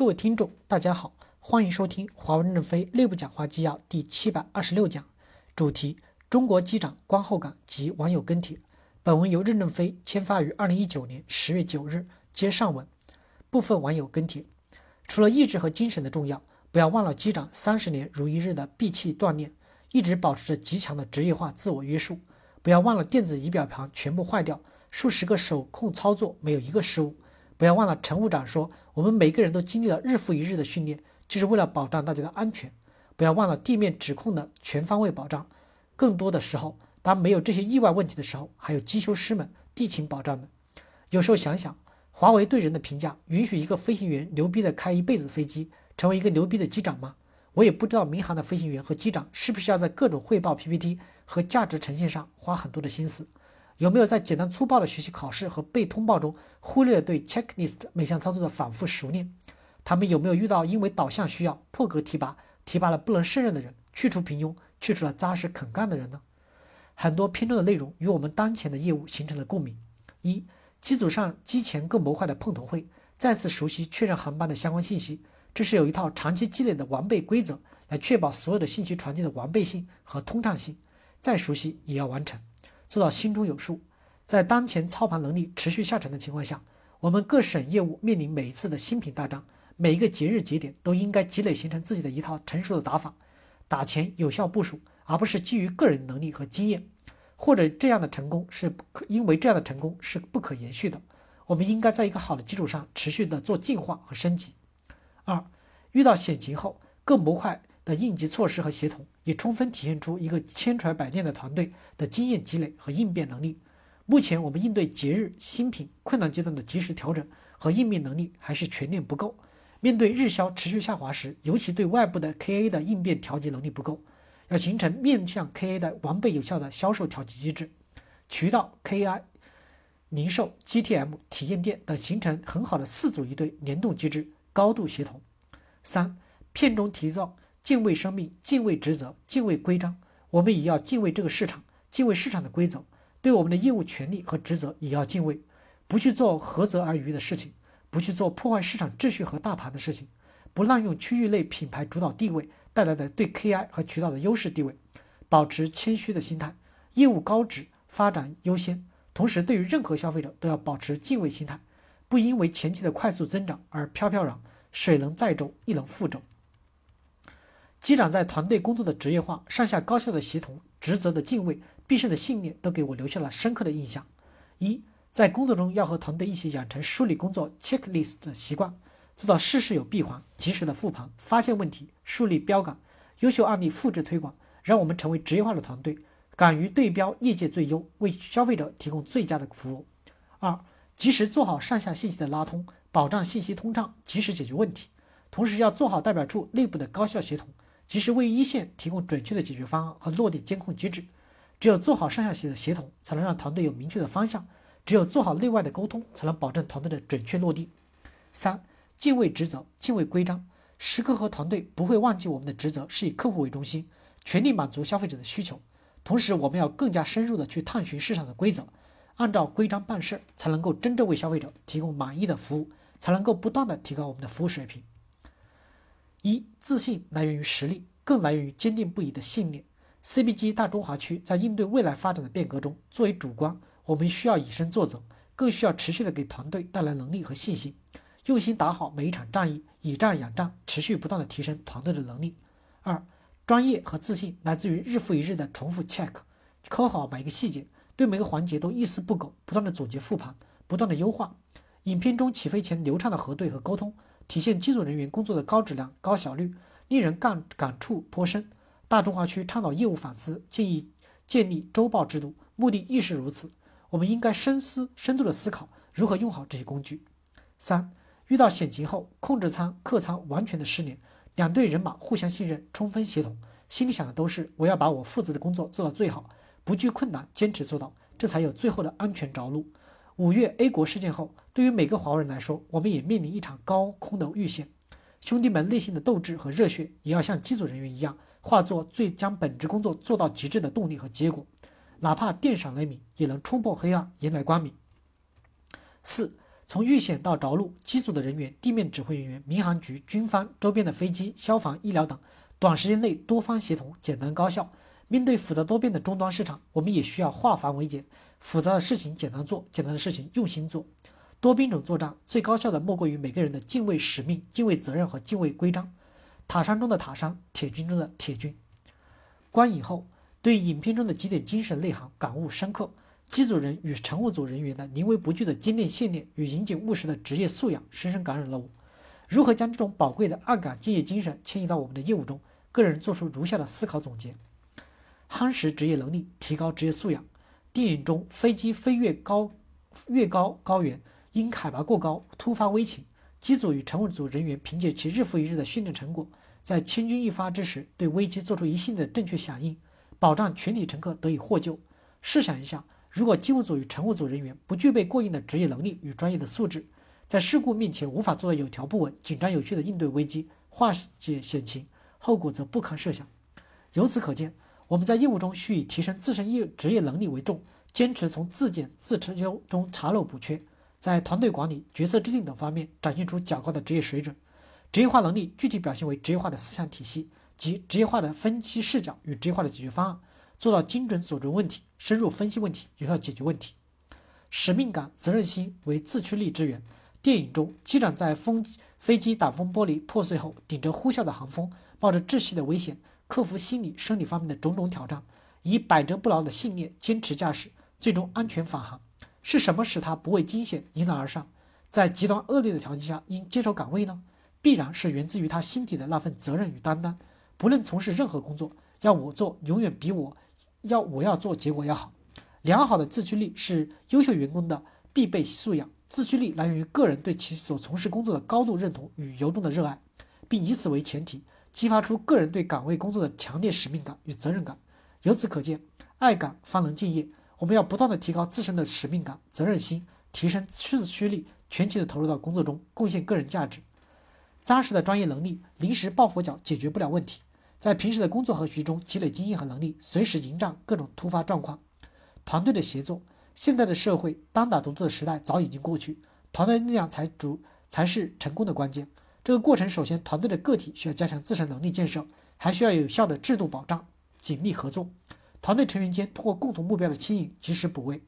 各位听众，大家好，欢迎收听华为任正非内部讲话纪要第七百二十六讲，主题：中国机长观后感及网友跟帖。本文由任正非签发于二零一九年十月九日，接上文。部分网友跟帖：除了意志和精神的重要，不要忘了机长三十年如一日的闭气锻炼，一直保持着极强的职业化自我约束。不要忘了电子仪表盘全部坏掉，数十个手控操作没有一个失误。不要忘了，乘务长说，我们每个人都经历了日复一日的训练，就是为了保障大家的安全。不要忘了地面指控的全方位保障。更多的时候，当没有这些意外问题的时候，还有机修师们、地勤保障们。有时候想想，华为对人的评价，允许一个飞行员牛逼的开一辈子飞机，成为一个牛逼的机长吗？我也不知道民航的飞行员和机长是不是要在各种汇报 PPT 和价值呈现上花很多的心思。有没有在简单粗暴的学习考试和被通报中忽略了对 checklist 每项操作的反复熟练？他们有没有遇到因为导向需要破格提拔，提拔了不能胜任的人，去除平庸，去除了扎实肯干的人呢？很多篇中的内容与我们当前的业务形成了共鸣。一，机组上机前各模块的碰头会，再次熟悉确认航班的相关信息，这是有一套长期积累的完备规则，来确保所有的信息传递的完备性和通畅性。再熟悉也要完成。做到心中有数，在当前操盘能力持续下沉的情况下，我们各省业务面临每一次的新品大战，每一个节日节点都应该积累形成自己的一套成熟的打法，打前有效部署，而不是基于个人能力和经验，或者这样的成功是不可，因为这样的成功是不可延续的。我们应该在一个好的基础上持续的做进化和升级。二，遇到险情后，各模块。的应急措施和协同，也充分体现出一个千锤百炼的团队的经验积累和应变能力。目前我们应对节日新品困难阶段的及时调整和应变能力还是全面不够。面对日销持续下滑时，尤其对外部的 KA 的应变调节能力不够，要形成面向 KA 的完备有效的销售调节机制，渠道 KI、零售 GTM、体验店等形成很好的四组一对联动机制，高度协同。三，片中提到。敬畏生命，敬畏职责，敬畏规章。我们也要敬畏这个市场，敬畏市场的规则。对我们的业务权利和职责也要敬畏，不去做涸泽而渔的事情，不去做破坏市场秩序和大盘的事情，不滥用区域内品牌主导地位带来的对 KI 和渠道的优势地位，保持谦虚的心态，业务高质，发展优先。同时，对于任何消费者都要保持敬畏心态，不因为前期的快速增长而飘飘然。水能载舟，亦能覆舟。机长在团队工作的职业化、上下高效的协同、职责的敬畏、必胜的信念，都给我留下了深刻的印象。一，在工作中要和团队一起养成梳理工作 checklist 的习惯，做到事事有闭环，及时的复盘，发现问题，树立标杆，优秀案例复制推广，让我们成为职业化的团队，敢于对标业界最优，为消费者提供最佳的服务。二，及时做好上下信息的拉通，保障信息通畅，及时解决问题，同时要做好代表处内部的高效协同。及时为一线提供准确的解决方案和落地监控机制。只有做好上下协的协同，才能让团队有明确的方向；只有做好内外的沟通，才能保证团队的准确落地。三、敬畏职责，敬畏规章，时刻和团队不会忘记我们的职责是以客户为中心，全力满足消费者的需求。同时，我们要更加深入的去探寻市场的规则，按照规章办事，才能够真正为消费者提供满意的服务，才能够不断的提高我们的服务水平。一自信来源于实力，更来源于坚定不移的信念。CBG 大中华区在应对未来发展的变革中，作为主观，我们需要以身作则，更需要持续的给团队带来能力和信心，用心打好每一场战役，以战养战，持续不断的提升团队的能力。二专业和自信来自于日复一日的重复 check，抠好每一个细节，对每个环节都一丝不苟，不断的总结复盘，不断的优化。影片中起飞前流畅的核对和沟通。体现机组人员工作的高质量、高效率，令人感感触颇深。大中华区倡导业务反思，建议建立周报制度，目的亦是如此。我们应该深思、深度的思考如何用好这些工具。三、遇到险情后，控制舱、客舱完全的失联，两队人马互相信任，充分协同，心里想的都是我要把我负责的工作做到最好，不惧困难，坚持做到，这才有最后的安全着陆。五月 A 国事件后，对于每个华为人来说，我们也面临一场高空的遇险。兄弟们内心的斗志和热血，也要像机组人员一样，化作最将本职工作做到极致的动力和结果。哪怕电闪雷鸣，也能冲破黑暗，迎来光明。四，从遇险到着陆，机组的人员、地面指挥人员、民航局、军方、周边的飞机、消防、医疗等，短时间内多方协同，简单高效。面对复杂多变的终端市场，我们也需要化繁为简，复杂的事情简单做，简单的事情用心做。多兵种作战最高效的莫过于每个人的敬畏使命、敬畏责任和敬畏规章。塔山中的塔山，铁军中的铁军。观影后，对影片中的几点精神内涵感悟深刻。机组人与乘务组人员的临危不惧的坚定信念与严谨务实的职业素养，深深感染了我。如何将这种宝贵的爱岗敬业精神迁移到我们的业务中？个人做出如下的思考总结：夯实职业能力，提高职业素养。电影中，飞机飞越高越高高原，因海拔过高突发危情，机组与乘务组人员凭借其日复一日的训练成果，在千钧一发之时对危机做出一系列的正确响应，保障全体乘客得以获救。试想一下。如果机务组与乘务组人员不具备过硬的职业能力与专业的素质，在事故面前无法做到有条不紊、紧张有序的应对危机、化解险情，后果则不堪设想。由此可见，我们在业务中需以提升自身业职业能力为重，坚持从自检自修中查漏补缺，在团队管理、决策制定等方面展现出较高的职业水准。职业化能力具体表现为职业化的思想体系及职业化的分析视角与职业化的解决方案。做到精准锁准问题，深入分析问题，有效解决问题。使命感、责任心为自驱力之源。电影中，机长在风飞机挡风玻璃破碎后，顶着呼啸的寒风，冒着窒息的危险，克服心理、生理方面的种种挑战，以百折不挠的信念坚持驾驶，最终安全返航。是什么使他不畏惊险，迎难而上，在极端恶劣的条件下应坚守岗位呢？必然是源自于他心底的那份责任与担当。不论从事任何工作，要我做，永远比我。要我要做，结果要好。良好的自驱力是优秀员工的必备素养。自驱力来源于个人对其所从事工作的高度认同与由衷的热爱，并以此为前提，激发出个人对岗位工作的强烈使命感与责任感。由此可见，爱岗方能敬业。我们要不断的提高自身的使命感、责任心，提升自驱力，全情的投入到工作中，贡献个人价值。扎实的专业能力，临时抱佛脚解决不了问题。在平时的工作和学习中积累经验和能力，随时迎战各种突发状况。团队的协作，现在的社会单打独斗的时代早已经过去，团队力量才足才是成功的关键。这个过程首先，团队的个体需要加强自身能力建设，还需要有效的制度保障、紧密合作。团队成员间通过共同目标的牵引，及时补位，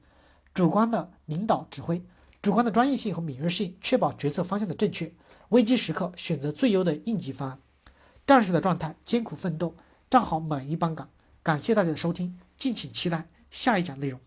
主观的领导指挥，主观的专业性和敏锐性，确保决策方向的正确。危机时刻选择最优的应急方案。战士的状态，艰苦奋斗，站好每一班岗。感谢大家的收听，敬请期待下一讲内容。